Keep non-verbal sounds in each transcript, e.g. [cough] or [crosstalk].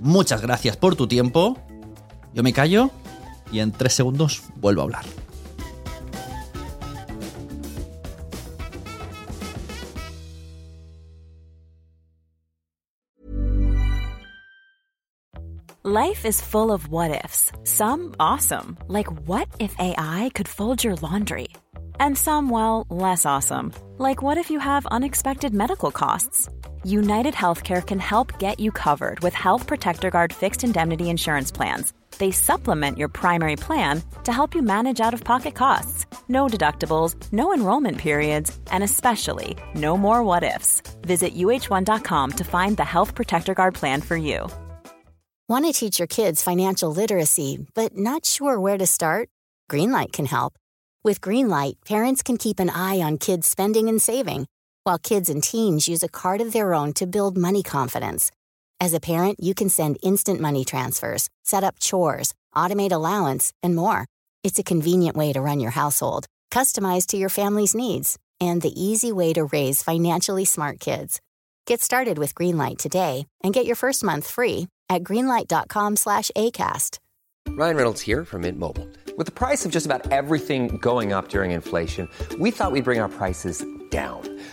Muchas gracias por tu tiempo. Yo me callo y en tres segundos vuelvo a hablar. Life is full of what ifs. Some awesome, like what if AI could fold your laundry? And some, well, less awesome, like what if you have unexpected medical costs? United Healthcare can help get you covered with Health Protector Guard fixed indemnity insurance plans. They supplement your primary plan to help you manage out of pocket costs. No deductibles, no enrollment periods, and especially no more what ifs. Visit uh1.com to find the Health Protector Guard plan for you. Want to teach your kids financial literacy, but not sure where to start? Greenlight can help. With Greenlight, parents can keep an eye on kids' spending and saving, while kids and teens use a card of their own to build money confidence. As a parent, you can send instant money transfers, set up chores, automate allowance, and more. It's a convenient way to run your household, customized to your family's needs, and the easy way to raise financially smart kids. Get started with Greenlight today and get your first month free at greenlight.com slash ACAST. Ryan Reynolds here from Mint Mobile. With the price of just about everything going up during inflation, we thought we'd bring our prices down.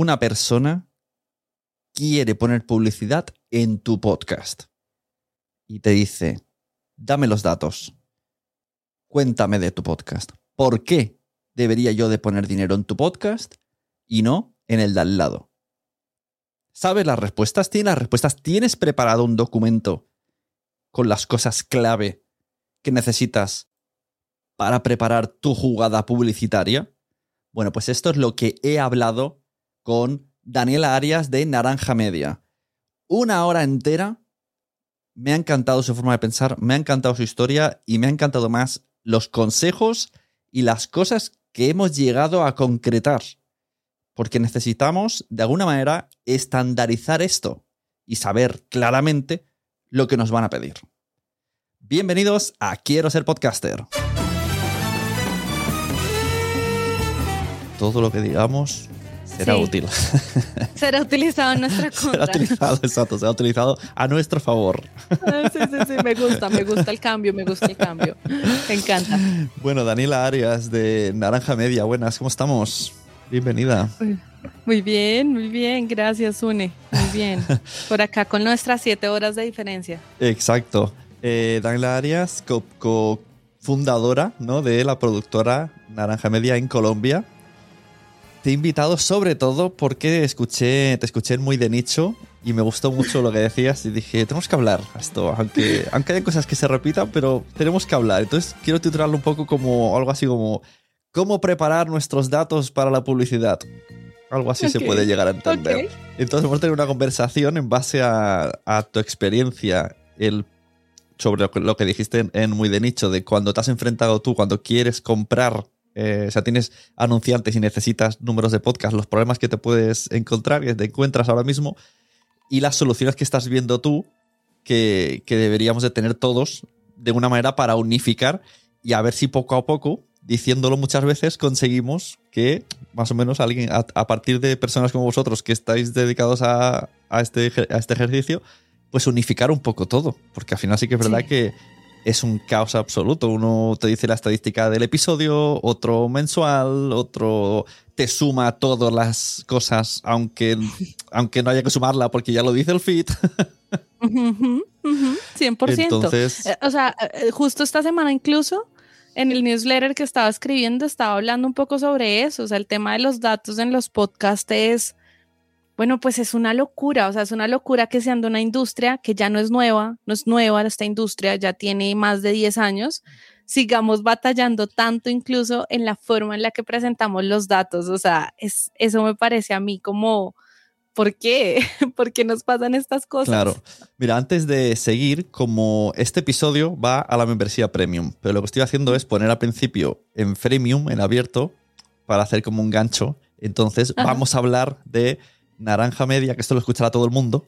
Una persona quiere poner publicidad en tu podcast y te dice, dame los datos, cuéntame de tu podcast. ¿Por qué debería yo de poner dinero en tu podcast y no en el de al lado? ¿Sabes las respuestas? ¿Tienes las respuestas? ¿Tienes preparado un documento con las cosas clave que necesitas para preparar tu jugada publicitaria? Bueno, pues esto es lo que he hablado con Daniela Arias de Naranja Media. Una hora entera. Me ha encantado su forma de pensar, me ha encantado su historia y me ha encantado más los consejos y las cosas que hemos llegado a concretar. Porque necesitamos, de alguna manera, estandarizar esto y saber claramente lo que nos van a pedir. Bienvenidos a Quiero ser podcaster. Todo lo que digamos será Sí. útil. [laughs] Será utilizado en nuestra será contra. utilizado, exacto, será utilizado a nuestro favor. Ah, Sí, sí, sí, me gusta, me gusta el cambio, me gusta el cambio. Me encanta. Bueno, Daniela Arias de Naranja Media, buenas, ¿cómo estamos? Bienvenida. Muy bien, muy bien, gracias, Une. Muy bien. Por acá con nuestras siete horas de diferencia. Exacto. Eh, Daniela Arias, co- co-fundadora ¿no? de la productora Naranja Media en Colombia. Te he invitado sobre todo porque escuché, te escuché muy de nicho y me gustó mucho lo que decías y dije, tenemos que hablar esto, aunque, aunque haya cosas que se repitan, pero tenemos que hablar. Entonces quiero titularlo un poco como algo así como ¿Cómo preparar nuestros datos para la publicidad? Algo así se puede llegar a entender. Entonces vamos a tener una conversación en base a, a tu experiencia el, sobre lo que, lo que dijiste en, en Muy de Nicho, de cuando te has enfrentado tú, cuando quieres comprar, eh, o sea, tienes anunciantes y necesitas números de podcast, los problemas que te puedes encontrar, que te encuentras ahora mismo, y las soluciones que estás viendo tú, que, que deberíamos de tener todos de una manera para unificar y a ver si poco a poco, diciéndolo muchas veces, conseguimos que más o menos alguien, a, a partir de personas como vosotros que estáis dedicados a, a este, a este ejercicio, pues unificar un poco todo. Porque al final sí que es verdad Sí. que es un caos absoluto. Uno te dice la estadística del episodio, otro mensual, otro te suma todas las cosas, aunque, [laughs] aunque no haya que sumarla porque ya lo dice el feed. [laughs] Ujú, Ujú, 100%. Entonces- Eh, o sea, eh, justo esta semana incluso en el newsletter que estaba escribiendo estaba hablando un poco sobre eso, o sea, el tema de los datos en los podcasts es, bueno, pues es una locura, o sea, es una locura que de una industria que ya no es nueva, no es nueva esta industria, ya tiene más de 10 años, sigamos batallando tanto incluso en la forma en la que presentamos los datos, o sea, es, eso me parece a mí como... ¿Por qué? [laughs] ¿Por qué nos pasan estas cosas? Claro. Mira, antes de seguir, como este episodio va a la membresía premium, pero lo que estoy haciendo es poner al principio en freemium, en abierto, para hacer como un gancho. Entonces, Ajá. vamos a hablar de Naranja Media, que esto lo escuchará todo el mundo.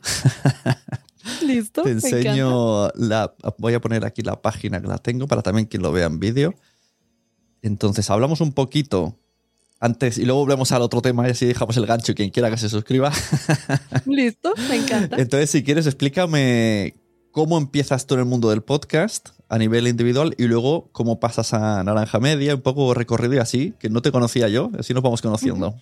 [laughs] Listo. Te me encanta. enseño la. Voy a poner aquí la página que la tengo para también quien lo vea en vídeo. Entonces, hablamos un poquito antes y luego volvemos al otro tema y así dejamos el gancho y quien quiera que se suscriba. [laughs] Listo, me encanta. Entonces, si quieres, explícame cómo empiezas tú en el mundo del podcast a nivel individual y luego cómo pasas a Naranja Media, un poco recorrido y así, que no te conocía yo, así nos vamos conociendo.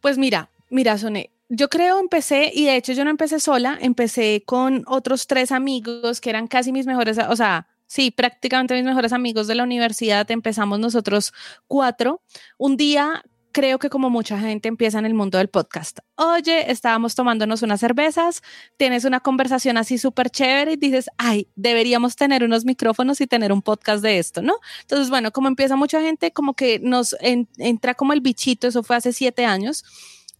Pues mira, mira, Soné, yo creo empecé, y de hecho yo no empecé sola, empecé con otros tres amigos que eran casi mis mejores, o sea, sí, prácticamente mis mejores amigos de la universidad. Empezamos nosotros cuatro. Un día creo que como mucha gente empieza en el mundo del podcast. Oye, estábamos tomándonos unas cervezas, tienes una conversación así súper chévere y dices, ay, deberíamos tener unos micrófonos y tener un podcast de esto, ¿no? Entonces, bueno, como empieza mucha gente, como que nos en- entra como el bichito, eso fue hace siete años,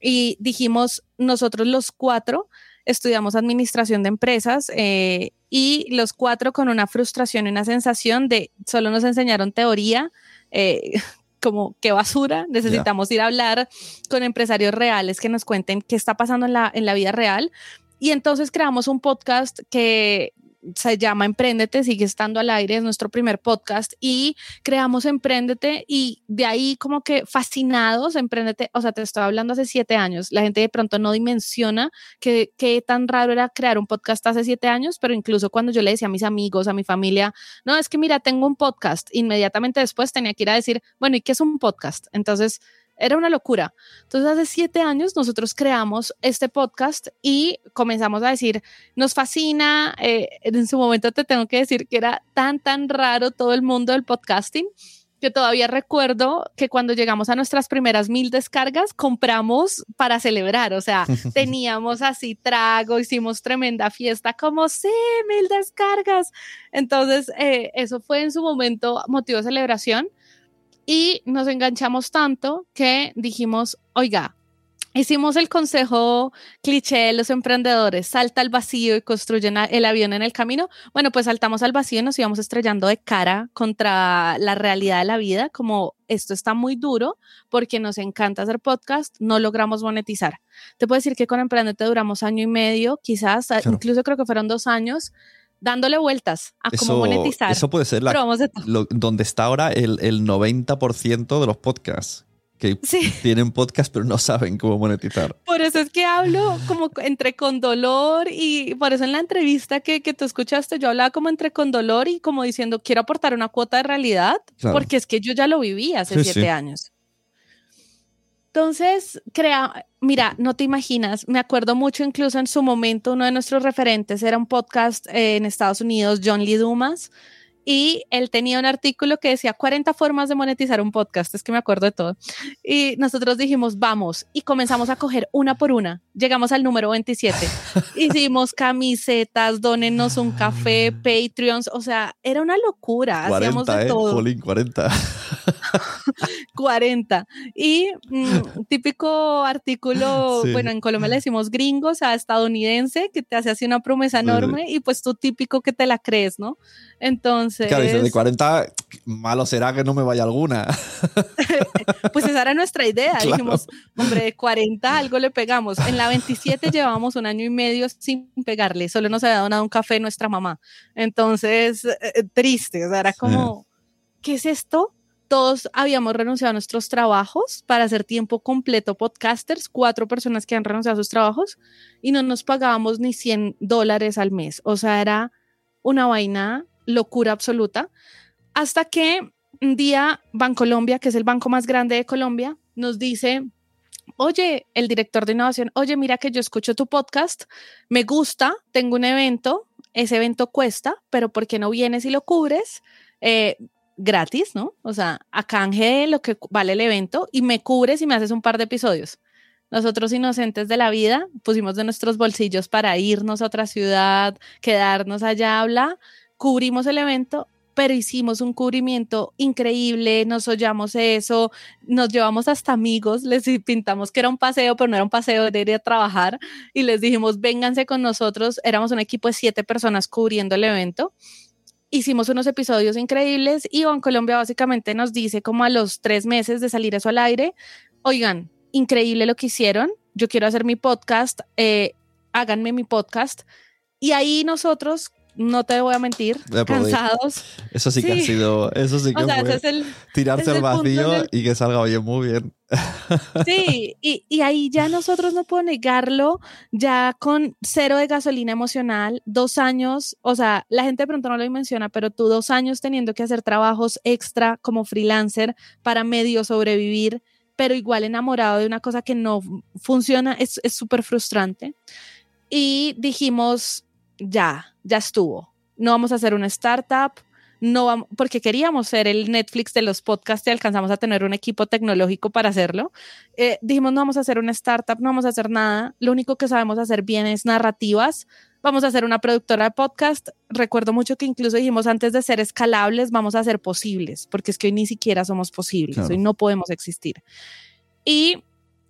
y dijimos, nosotros los cuatro estudiamos administración de empresas eh, y los cuatro con una frustración y una sensación de solo nos enseñaron teoría. eh, [laughs] como qué basura, necesitamos ir a hablar con empresarios reales que nos cuenten qué está pasando en la, en la vida real. Y entonces creamos un podcast que se llama Emprendete, sigue estando al aire, es nuestro primer podcast y creamos Emprendete y de ahí como que fascinados, Emprendete, o sea, te estoy hablando hace siete años, la gente de pronto no dimensiona que, qué tan raro era crear un podcast hace siete años, pero incluso cuando yo le decía a mis amigos, a mi familia, no, es que mira, tengo un podcast, inmediatamente después tenía que ir a decir, bueno, ¿y qué es un podcast? Entonces, era una locura. Entonces, hace siete años nosotros creamos este podcast y comenzamos a decir, nos fascina, eh, en su momento te tengo que decir que era tan, tan raro todo el mundo del podcasting que todavía recuerdo que cuando llegamos a nuestras primeras mil descargas, compramos para celebrar, o sea, [laughs] teníamos así trago, hicimos tremenda fiesta, como sí, mil descargas. Entonces, eh, eso fue en su momento motivo de celebración y nos enganchamos tanto que dijimos, oiga, hicimos el consejo cliché de los emprendedores, salta al vacío y construyen el avión en el camino. Bueno, pues saltamos al vacío y nos íbamos estrellando de cara contra la realidad de la vida, como esto está muy duro porque nos encanta hacer podcast, no logramos monetizar. Te puedo decir que con Emprendete duramos año y medio, quizás, Claro. incluso creo que fueron dos años, dándole vueltas a cómo monetizar. eso puede ser la- lo- donde está ahora el, el 90% de los podcasts, que Sí. tienen podcast pero no saben cómo monetizar. Por eso es que hablo como entre con dolor y por eso en la entrevista que, que tú escuchaste yo hablaba como entre con dolor y como diciendo quiero aportar una cuota de realidad Claro. porque es que yo ya lo viví hace Sí, siete sí. años. Entonces, crea, mira, no te imaginas, me acuerdo mucho incluso en su momento uno de nuestros referentes era un podcast eh, en Estados Unidos, John Lee Dumas, y él tenía un artículo que decía 40 formas de monetizar un podcast, es que me acuerdo de todo. Y nosotros dijimos, vamos, y comenzamos a coger una por una. Llegamos al número 27. [laughs] Hicimos camisetas, dónenos un café, Patreons, o sea, era una locura, hacíamos 40, de ¿eh? todo. Jolín, 40. 40. [laughs] Y mm, típico artículo, [laughs] Sí. bueno, en Colombia le decimos gringos a estadounidense, que te hace así una promesa sí. enorme y pues tú típico que te la crees, ¿no? Entonces, Claro, dice, de 40, malo será que no me vaya alguna. [laughs] pues esa era nuestra idea. Claro. Dijimos, hombre, de 40 algo le pegamos. En la 27 llevábamos un año y medio sin pegarle, solo nos había donado un café nuestra mamá. Entonces, eh, eh, triste, o sea, era como, ¿qué es esto? Todos habíamos renunciado a nuestros trabajos para hacer tiempo completo podcasters, cuatro personas que han renunciado a sus trabajos y no nos pagábamos ni 100 dólares al mes. O sea, era una vaina locura absoluta. Hasta que un día Bancolombia, que es el banco más grande de Colombia, nos dice, oye, el director de innovación, oye, mira que yo escucho tu podcast, me gusta, tengo un evento ese evento cuesta, pero ¿por qué no vienes y lo cubres? Eh, gratis, ¿no? O sea, a canje de lo que vale el evento y me cubres y me haces un par de episodios. Nosotros inocentes de la vida pusimos de nuestros bolsillos para irnos a otra ciudad, quedarnos allá, habla, cubrimos el evento, pero hicimos un cubrimiento increíble, nos hollamos eso, nos llevamos hasta amigos, les [laughs] pintamos que era un paseo, pero no era un paseo, de ir a trabajar y les dijimos, vénganse con nosotros, éramos un equipo de siete personas cubriendo el evento hicimos unos episodios increíbles y Colombia básicamente nos dice como a los tres meses de salir eso al aire, oigan, increíble lo que hicieron, yo quiero hacer mi podcast, eh, háganme mi podcast. Y ahí nosotros no te voy a mentir, cansados. Eso sí, que ha sido, eso sí que fue tirarse al vacío y que salga bien, muy bien. [laughs] Sí, y, y, ahí ya nosotros no puedo negarlo, ya con cero de gasolina emocional, dos años, o sea, la gente de pronto no lo menciona, pero tú dos años teniendo que hacer trabajos extra como freelancer para medio sobrevivir, pero igual enamorado de una cosa que no funciona, es súper frustrante. Y dijimos, ya, ya estuvo. No vamos a hacer una startup, no vamos, porque queríamos ser el Netflix de los podcasts y alcanzamos a tener un equipo tecnológico para hacerlo. Eh, dijimos, no vamos a hacer una startup, no vamos a hacer nada. Lo único que sabemos hacer bien es narrativas. Vamos a hacer una productora de podcast. Recuerdo mucho que incluso dijimos, antes de ser escalables, vamos a ser posibles, porque es que hoy ni siquiera somos posibles, hoy no podemos existir. Y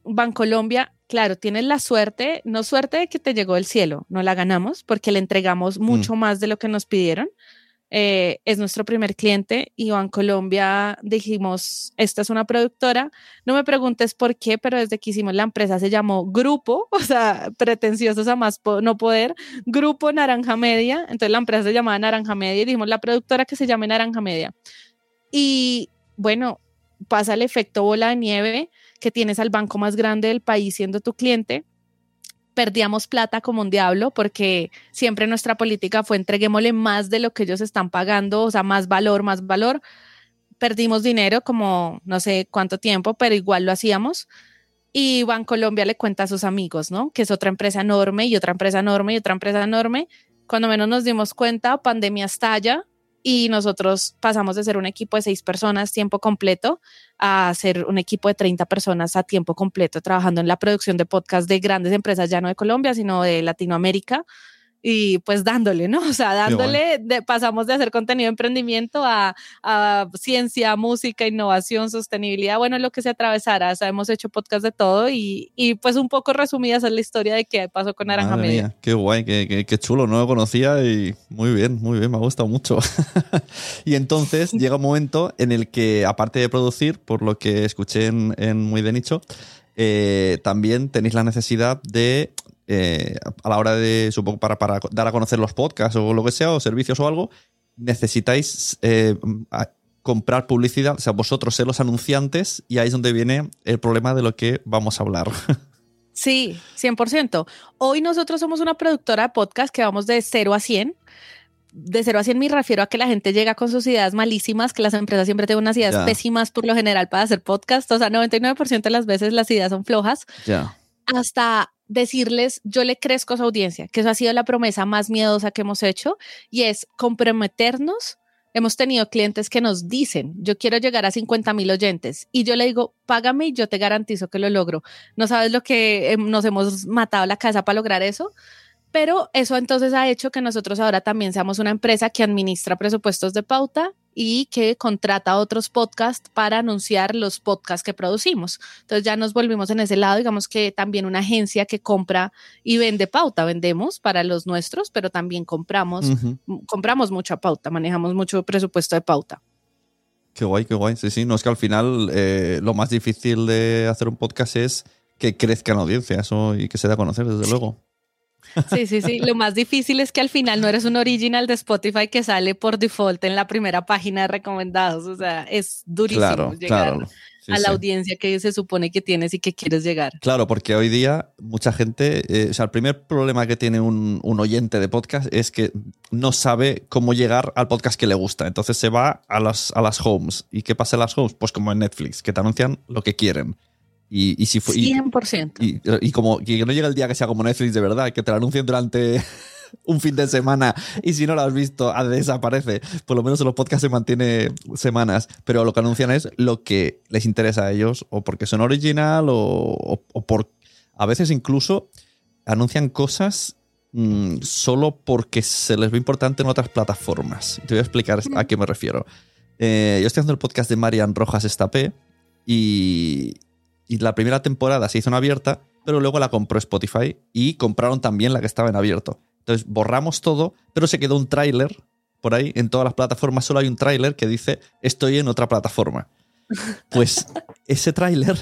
Bancolombia claro, tienes la suerte, no suerte de que te llegó el cielo, no la ganamos porque le entregamos mm. mucho más de lo que nos pidieron. Eh, es nuestro primer cliente y Colombia dijimos, esta es una productora. No me preguntes por qué, pero desde que hicimos la empresa se llamó Grupo, [laughs] o sea, pretenciosos a más no poder, Grupo Naranja Media. Entonces la empresa se llamaba Naranja Media y dijimos la productora que se llame Naranja Media. Y bueno, pasa el efecto bola de nieve que tienes al banco más grande del país siendo tu cliente, perdíamos plata como un diablo porque siempre nuestra política fue entreguémosle más de lo que ellos están pagando, o sea, más valor, más valor. Perdimos dinero como no sé cuánto tiempo, pero igual lo hacíamos. Y Bancolombia le cuenta a sus amigos, ¿no? Que es otra empresa enorme y otra empresa enorme y otra empresa enorme. Cuando menos nos dimos cuenta, pandemia estalla, y nosotros pasamos de ser un equipo de seis personas tiempo completo a ser un equipo de 30 personas a tiempo completo trabajando en la producción de podcast de grandes empresas ya no de Colombia, sino de Latinoamérica y pues dándole, ¿no? [laughs] O sea, dándole, pasamos de hacer contenido de emprendimiento a, ciencia, música, innovación, sostenibilidad, bueno, lo que se atravesara. O sea, hemos hecho podcast de todo y, pues un poco resumida esa es la historia de qué pasó con Naranja Media. qué guay, qué, qué, chulo, no lo conocía y muy bien, muy bien, me ha gustado mucho. [laughs] y entonces [laughs] llega un momento en el que, aparte de producir, por lo que escuché en, Muy de Nicho, eh, también tenéis la necesidad de eh, a la hora de, supongo, para, para, dar a conocer los podcasts o lo que sea, o servicios o algo, necesitáis eh, comprar publicidad, o sea, vosotros ser los anunciantes, y ahí es donde viene el problema de lo que vamos a hablar. [laughs] Sí, 100%. Hoy nosotros somos una productora de podcast que vamos de 0 a 100 de 0 a 100 me refiero a que la gente llega con sus ideas malísimas, que las empresas siempre tienen unas ideas pésimas por lo general para hacer podcast. O sea, 99% de las veces las ideas son flojas. Ya. Hasta decirles, yo le crezco a su audiencia, que eso ha sido la promesa más miedosa que hemos hecho y es comprometernos. Hemos tenido clientes que nos dicen, yo quiero llegar a 50 mil oyentes y yo le digo, págame y yo te garantizo que lo logro. No sabes lo que nos hemos matado la cabeza para lograr eso. Pero eso entonces ha hecho que nosotros ahora también seamos una empresa que administra presupuestos de pauta y que contrata otros podcasts para anunciar los podcasts que producimos. Entonces ya nos volvimos en ese lado, digamos que también una agencia que compra y vende pauta, vendemos para los nuestros, pero también compramos, compramos mucha pauta, manejamos mucho presupuesto de pauta. Qué guay, qué guay. Sí, sí, no es que al final eh, lo más difícil de hacer un podcast es que crezca la audiencia eso y que se dé a conocer, desde luego. Sí, sí, sí. Lo más difícil es que al final no eres un original de Spotify que sale por default en la primera página de recomendados. O sea, es durísimo llegar a la audiencia que se supone que tienes y que quieres llegar. Claro, porque hoy día mucha gente, eh, o sea, el primer problema que tiene un, oyente de podcast es que no sabe cómo llegar al podcast que le gusta. Entonces se va a las, a las homes. ¿Y qué pasa en las homes? Pues como en Netflix, que te anuncian lo que quieren. Y, si fue, 100%. Y, y, como que no llega el día que sea como Netflix de verdad, que te lo anuncien durante [laughs] un fin de semana y si no lo has visto, ah, desaparece. Por lo menos en los podcasts se mantiene semanas, pero lo que anuncian es lo que les interesa a ellos, o porque son original, o, por. A veces incluso anuncian cosas mm, solo porque se les ve importante en otras plataformas. Te voy a explicar a qué me refiero. Eh, yo estoy haciendo el podcast de Marian Rojas Estapé y, y la primera temporada se hizo en abierta, pero luego la compró Spotify y compraron también la que estaba en abierto. Entonces borramos todo, pero se quedó un tráiler por ahí. En todas las plataformas solo hay un tráiler que dice estoy en otra plataforma. [laughs] Pues ese tráiler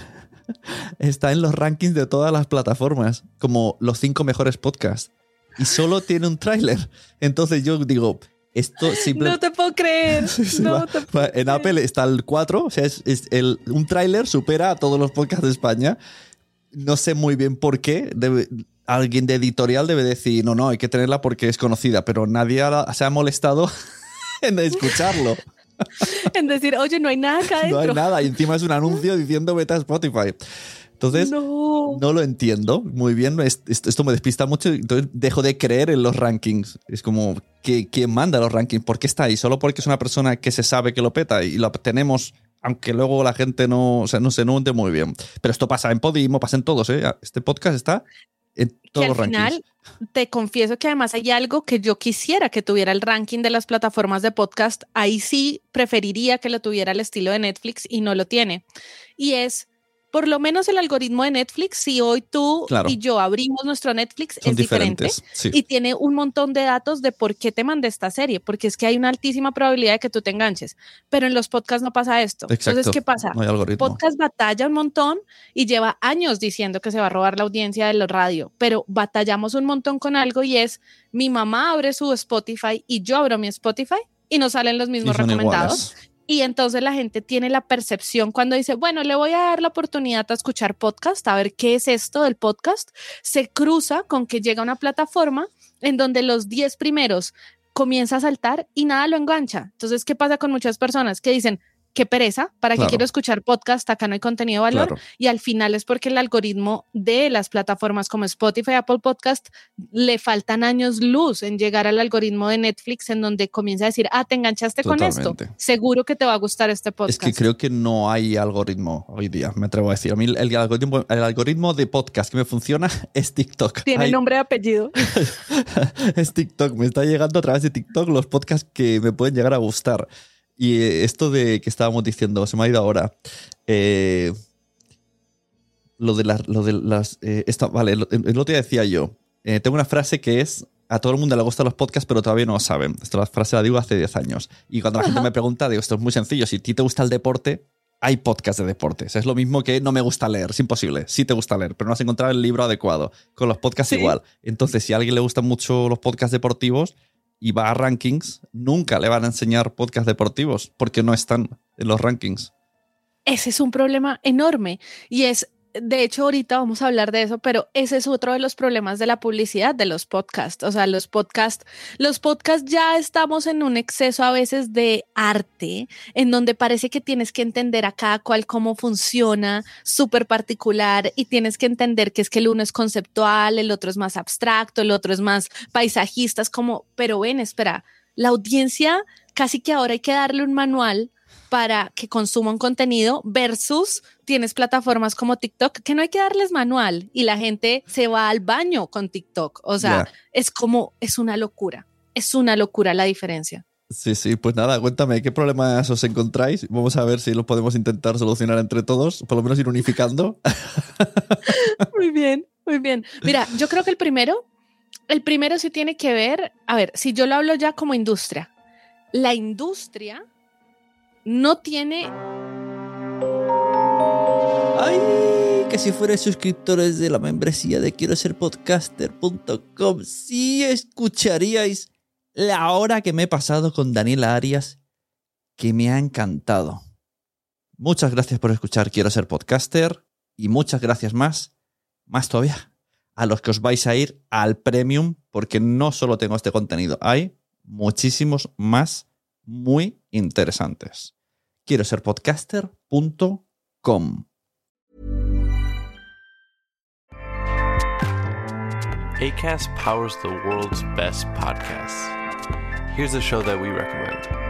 está en los rankings de todas las plataformas, como los cinco mejores podcasts. Y solo tiene un tráiler. Entonces yo digo, esto No te puedo creer. [laughs] en Apple está el 4, o sea, es, el, un tráiler supera a todos los podcasts de España. No sé muy bien por qué. alguien de editorial debe decir, no, no, hay que tenerla porque es conocida, pero nadie se ha molestado [laughs] en escucharlo. [laughs] en decir, oye, no hay nada acá adentro. No hay nada, y encima es un anuncio diciendo vete a Spotify. Entonces, no. lo entiendo muy bien. Esto me despista mucho. Entonces, dejo de creer en los rankings. Es como, ¿quién manda los rankings? ¿Por qué está ahí? Solo porque es una persona que se sabe que lo peta y lo tenemos, aunque luego la gente no, o sea, no se nutre muy bien. Pero esto pasa en Podimo, pasa en todos. ¿eh? Este podcast está en todos los rankings. Final, te confieso que además hay algo que yo quisiera que tuviera el ranking de las plataformas de podcast. Ahí sí preferiría que lo tuviera el estilo de Netflix y no lo tiene. Y es por lo menos el algoritmo de Netflix, si hoy tú y yo abrimos nuestro Netflix, es diferente y tiene un montón de datos de por qué te mandé esta serie, porque es que hay una altísima probabilidad de que tú te enganches, pero en los podcasts no pasa esto. Entonces, ¿qué pasa? No Podcast batalla un montón y lleva años diciendo que se va a robar la audiencia de la radio, pero batallamos un montón con algo y es mi mamá abre su Spotify y yo abro mi Spotify y no salen los mismos recomendados. Y entonces la gente tiene la percepción cuando dice, bueno, le voy a dar la oportunidad a escuchar podcast, a ver qué es esto del podcast, se cruza con que llega una plataforma en donde los 10 primeros comienza a saltar y nada lo engancha. Entonces, ¿qué pasa con muchas personas que dicen, qué pereza, ¿para qué quiero escuchar podcast? Acá no hay contenido de valor. Y al final es porque el algoritmo de las plataformas como Spotify, Apple Podcast, le faltan años luz en llegar al algoritmo de Netflix en donde comienza a decir, ah, te enganchaste con esto. Seguro que te va a gustar este podcast. Es que creo que no hay algoritmo hoy día, me atrevo a decir. A mí el algoritmo, el algoritmo de podcast que me funciona [laughs] es TikTok. Tiene nombre y apellido. [laughs] es TikTok. Me está llegando a través de TikTok los podcasts que me pueden llegar a gustar. Y eh, esto de que estábamos diciendo, se me ha ido ahora. Eh, lo de las. Lo de las eh, vale, el, otro día decía yo. tengo una frase que es. A todo el mundo le gustan los podcasts, pero todavía no lo saben. Esta frase la digo hace 10 años. Y cuando la gente me pregunta, digo, esto es muy sencillo. Si a ti te gusta el deporte, hay podcasts de deportes. Es lo mismo que no me gusta leer. Es imposible. Sí te gusta leer, pero no has encontrado el libro adecuado. Con los podcasts igual. Entonces, si a alguien le gustan mucho los podcasts deportivos, y va a rankings, nunca le van a enseñar podcasts deportivos porque no están en los rankings. Ese es un problema enorme y es de hecho, ahorita vamos a hablar de eso, pero ese es otro de los problemas de la publicidad de los podcasts. O sea, los podcasts, los podcasts ya estamos en un exceso a veces de arte, en donde parece que tienes que entender a cada cual cómo funciona, súper particular, y tienes que entender que es que el uno es conceptual, el otro es más abstracto, el otro es más paisajista, es como, pero ven, espera, la audiencia casi que ahora hay que darle un manual para que consuman contenido versus tienes plataformas como TikTok que no hay que darles manual y la gente se va al baño con TikTok. O sea, es como, es una locura. Es una locura la diferencia. Sí, sí, pues nada, cuéntame, ¿qué problemas os encontráis? Vamos a ver si los podemos intentar solucionar entre todos, por lo menos ir unificando. [laughs] muy bien, muy bien. Mira, yo creo que el primero, el primero sí tiene que ver, a ver, si yo lo hablo ya como industria, la industria no tiene... ¡Ay! Que si fuerais suscriptores de la membresía de quiero ser podcaster.com, sí escucharíais la hora que me he pasado con Daniela Arias, que me ha encantado. Muchas gracias por escuchar Quiero ser podcaster y muchas gracias más, más todavía, a los que os vais a ir al premium, porque no solo tengo este contenido, hay muchísimos más muy interesantes. Quiero ser podcaster.com. ACAST powers the world's best podcasts. Here's a show that we recommend.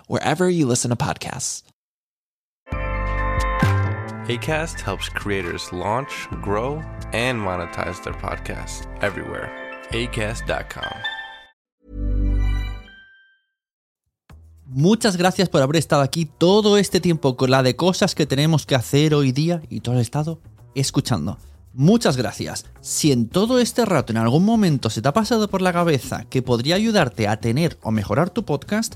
wherever you listen to podcasts. ACAST helps creators launch, grow, and monetize their podcasts everywhere. ACAST.com. Muchas gracias por haber estado aquí todo este tiempo con la de cosas que tenemos que hacer hoy día y todo el estado escuchando. Muchas gracias. Si en todo este rato en algún momento se te ha pasado por la cabeza que podría ayudarte a tener o mejorar tu podcast,